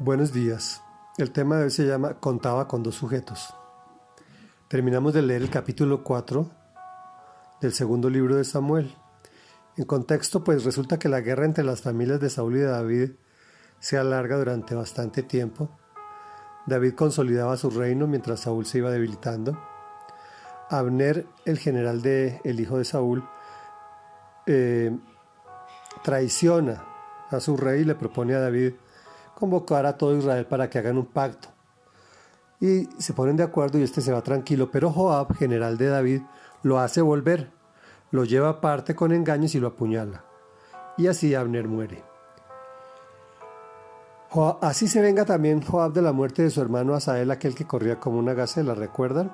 Buenos días. El tema de hoy se llama Contaba con dos sujetos. Terminamos de leer el capítulo 4 del segundo libro de Samuel. En contexto, pues resulta que la guerra entre las familias de Saúl y de David se alarga durante bastante tiempo. David consolidaba su reino mientras Saúl se iba debilitando. Abner, el general de el hijo de Saúl, eh, traiciona a su rey y le propone a David convocar a todo Israel para que hagan un pacto. Y se ponen de acuerdo y este se va tranquilo, pero Joab, general de David, lo hace volver, lo lleva aparte con engaños y lo apuñala. Y así Abner muere. así se venga también Joab de la muerte de su hermano Asael, aquel que corría como una gacela, ¿recuerdan?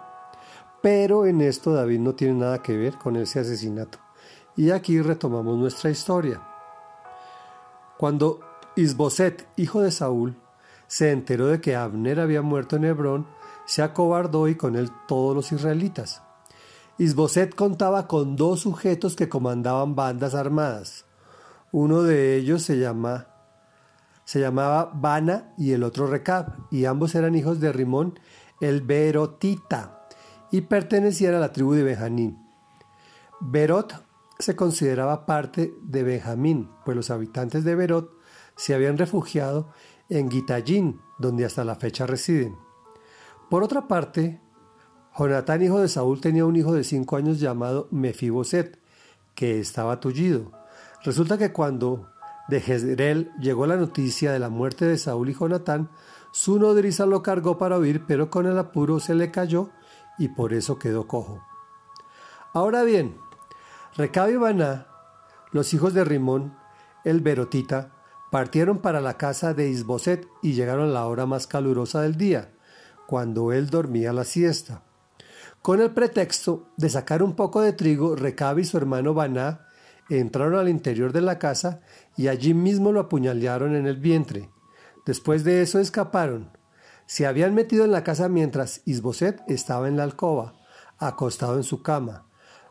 Pero en esto David no tiene nada que ver con ese asesinato. Y aquí retomamos nuestra historia. Cuando Isboset, hijo de Saúl, se enteró de que Abner había muerto en Hebrón, se acobardó y con él todos los israelitas. Isboset contaba con dos sujetos que comandaban bandas armadas. Uno de ellos se, llama, se llamaba Bana y el otro Recab, y ambos eran hijos de Rimón el Berotita, y pertenecían a la tribu de Benjamín. Berot se consideraba parte de Benjamín, pues los habitantes de Berot se habían refugiado en Gitallín, donde hasta la fecha residen. Por otra parte, Jonatán, hijo de Saúl, tenía un hijo de cinco años llamado Mefiboset, que estaba tullido. Resulta que cuando de Jezreel llegó la noticia de la muerte de Saúl y Jonatán, su nodriza lo cargó para huir, pero con el apuro se le cayó y por eso quedó cojo. Ahora bien, Recab y Baná, los hijos de Rimón, el Berotita, Partieron para la casa de Isboset y llegaron a la hora más calurosa del día, cuando él dormía la siesta. Con el pretexto de sacar un poco de trigo, Recab y su hermano Baná entraron al interior de la casa y allí mismo lo apuñalearon en el vientre. Después de eso escaparon. Se habían metido en la casa mientras Isboset estaba en la alcoba, acostado en su cama.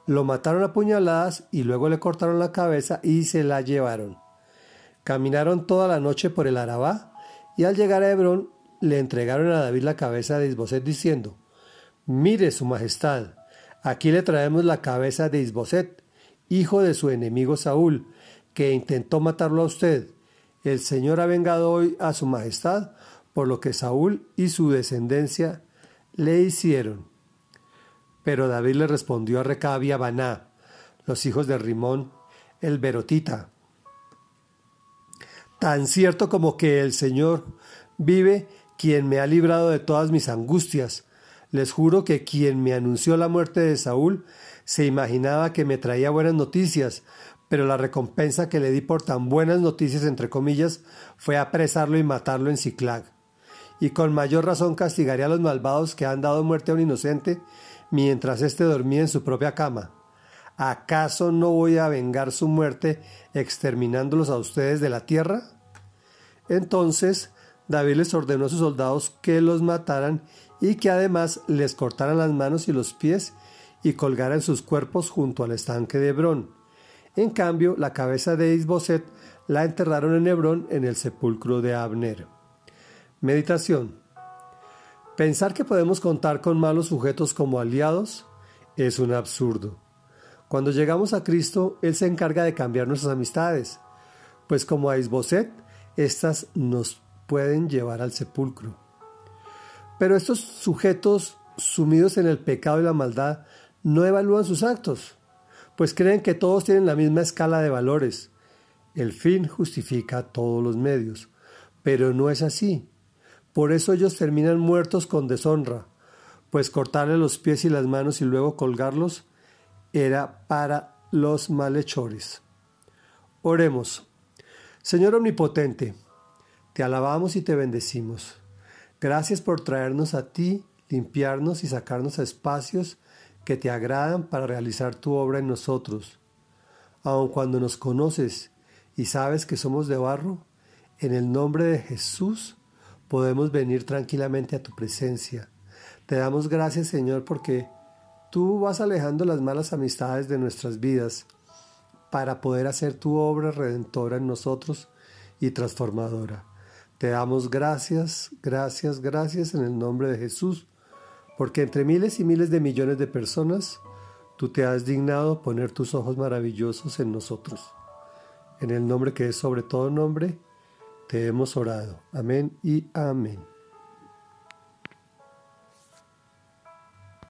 Lo mataron a puñaladas y luego le cortaron la cabeza y se la llevaron. Caminaron toda la noche por el Arabá y al llegar a Hebrón le entregaron a David la cabeza de Isboset diciendo, Mire su majestad, aquí le traemos la cabeza de Isboset, hijo de su enemigo Saúl, que intentó matarlo a usted. El Señor ha vengado hoy a su majestad por lo que Saúl y su descendencia le hicieron. Pero David le respondió a Recab y Baná, los hijos de Rimón, el Berotita, tan cierto como que el Señor vive, quien me ha librado de todas mis angustias. Les juro que quien me anunció la muerte de Saúl se imaginaba que me traía buenas noticias, pero la recompensa que le di por tan buenas noticias, entre comillas, fue apresarlo y matarlo en Ciclag. Y con mayor razón castigaré a los malvados que han dado muerte a un inocente mientras éste dormía en su propia cama. ¿Acaso no voy a vengar su muerte exterminándolos a ustedes de la tierra? Entonces David les ordenó a sus soldados que los mataran y que además les cortaran las manos y los pies y colgaran sus cuerpos junto al estanque de Hebrón. En cambio, la cabeza de Isboset la enterraron en Hebrón en el sepulcro de Abner. Meditación. Pensar que podemos contar con malos sujetos como aliados es un absurdo. Cuando llegamos a Cristo, Él se encarga de cambiar nuestras amistades, pues como a Isboset, estas nos pueden llevar al sepulcro. Pero estos sujetos sumidos en el pecado y la maldad no evalúan sus actos, pues creen que todos tienen la misma escala de valores. El fin justifica todos los medios, pero no es así. Por eso ellos terminan muertos con deshonra, pues cortarle los pies y las manos y luego colgarlos era para los malhechores. Oremos. Señor Omnipotente, te alabamos y te bendecimos. Gracias por traernos a ti, limpiarnos y sacarnos espacios que te agradan para realizar tu obra en nosotros. Aun cuando nos conoces y sabes que somos de barro, en el nombre de Jesús podemos venir tranquilamente a tu presencia. Te damos gracias, Señor, porque tú vas alejando las malas amistades de nuestras vidas para poder hacer tu obra redentora en nosotros y transformadora. Te damos gracias, gracias, gracias en el nombre de Jesús, porque entre miles y miles de millones de personas, tú te has dignado poner tus ojos maravillosos en nosotros. En el nombre que es sobre todo nombre, te hemos orado. Amén y amén.